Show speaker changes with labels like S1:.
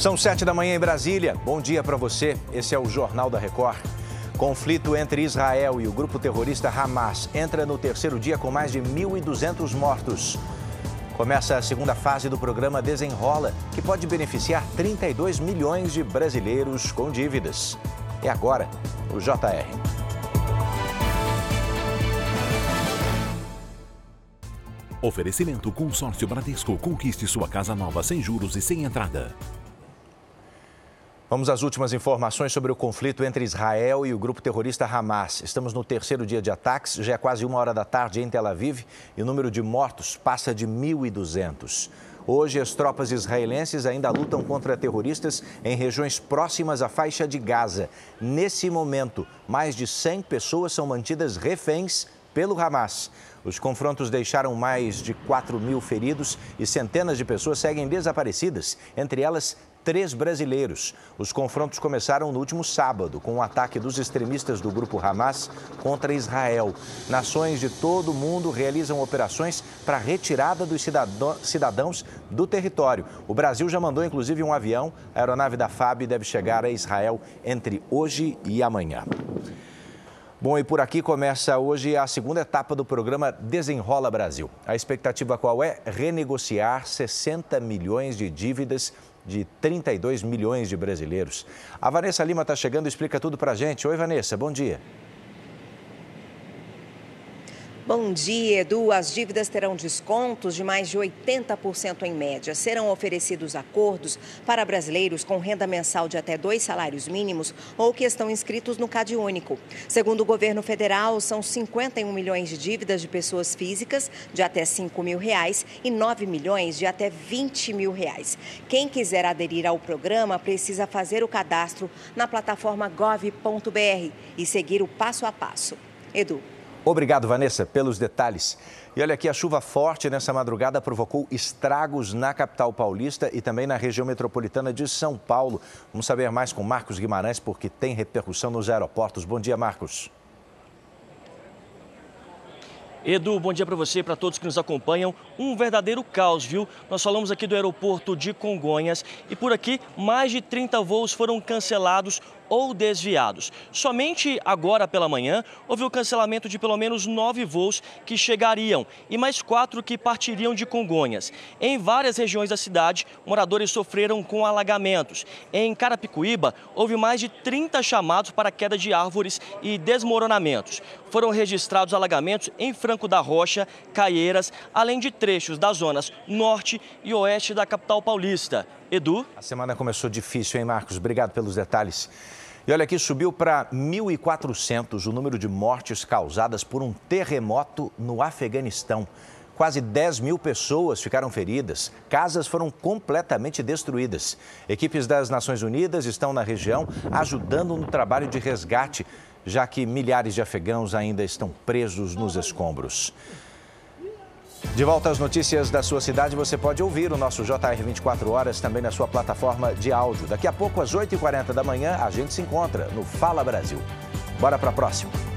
S1: São sete da manhã em Brasília. Bom dia para você. Esse é o Jornal da Record. Conflito entre Israel e o grupo terrorista Hamas entra no terceiro dia com mais de 1.200 mortos. Começa a segunda fase do programa Desenrola, que pode beneficiar 32 milhões de brasileiros com dívidas. É agora, o JR.
S2: Oferecimento Consórcio Bradesco. Conquiste sua casa nova sem juros e sem entrada.
S1: Vamos às últimas informações sobre o conflito entre Israel e o grupo terrorista Hamas. Estamos no terceiro dia de ataques, já é quase uma hora da tarde em Tel Aviv e o número de mortos passa de 1.200. Hoje, as tropas israelenses ainda lutam contra terroristas em regiões próximas à faixa de Gaza. Nesse momento, mais de 100 pessoas são mantidas reféns pelo Hamas. Os confrontos deixaram mais de 4 mil feridos e centenas de pessoas seguem desaparecidas, entre elas três brasileiros. Os confrontos começaram no último sábado, com o um ataque dos extremistas do grupo Hamas contra Israel. Nações de todo o mundo realizam operações para a retirada dos cidadãos do território. O Brasil já mandou, inclusive, um avião. A aeronave da FAB deve chegar a Israel entre hoje e amanhã. Bom, e por aqui começa hoje a segunda etapa do programa Desenrola Brasil. A expectativa qual é? Renegociar 60 milhões de dívidas de 32 milhões de brasileiros. A Vanessa Lima está chegando e explica tudo para a gente. Oi, Vanessa, bom dia.
S3: Bom dia, Edu. As dívidas terão descontos de mais de 80% em média. Serão oferecidos acordos para brasileiros com renda mensal de até dois salários mínimos ou que estão inscritos no Cade Único. Segundo o governo federal, são 51 milhões de dívidas de pessoas físicas de até 5 mil reais e 9 milhões de até 20 mil reais. Quem quiser aderir ao programa precisa fazer o cadastro na plataforma gov.br e seguir o passo a passo. Edu.
S1: Obrigado, Vanessa, pelos detalhes. E olha aqui, a chuva forte nessa madrugada provocou estragos na capital paulista e também na região metropolitana de São Paulo. Vamos saber mais com Marcos Guimarães, porque tem repercussão nos aeroportos. Bom dia, Marcos.
S4: Edu, bom dia para você e para todos que nos acompanham. Um verdadeiro caos, viu? Nós falamos aqui do aeroporto de Congonhas e por aqui mais de 30 voos foram cancelados ou desviados. Somente agora pela manhã houve o cancelamento de pelo menos nove voos que chegariam e mais quatro que partiriam de Congonhas. Em várias regiões da cidade, moradores sofreram com alagamentos. Em Carapicuíba, houve mais de 30 chamados para queda de árvores e desmoronamentos. Foram registrados alagamentos em Franco da Rocha, Caieiras, além de trechos das zonas norte e oeste da capital paulista. Edu?
S1: A semana começou difícil, hein, Marcos? Obrigado pelos detalhes. E olha aqui, subiu para 1.400 o número de mortes causadas por um terremoto no Afeganistão. Quase 10 mil pessoas ficaram feridas, casas foram completamente destruídas. Equipes das Nações Unidas estão na região ajudando no trabalho de resgate, já que milhares de afegãos ainda estão presos nos escombros. De volta às notícias da sua cidade, você pode ouvir o nosso JR 24 Horas também na sua plataforma de áudio. Daqui a pouco, às 8h40 da manhã, a gente se encontra no Fala Brasil. Bora para a próxima.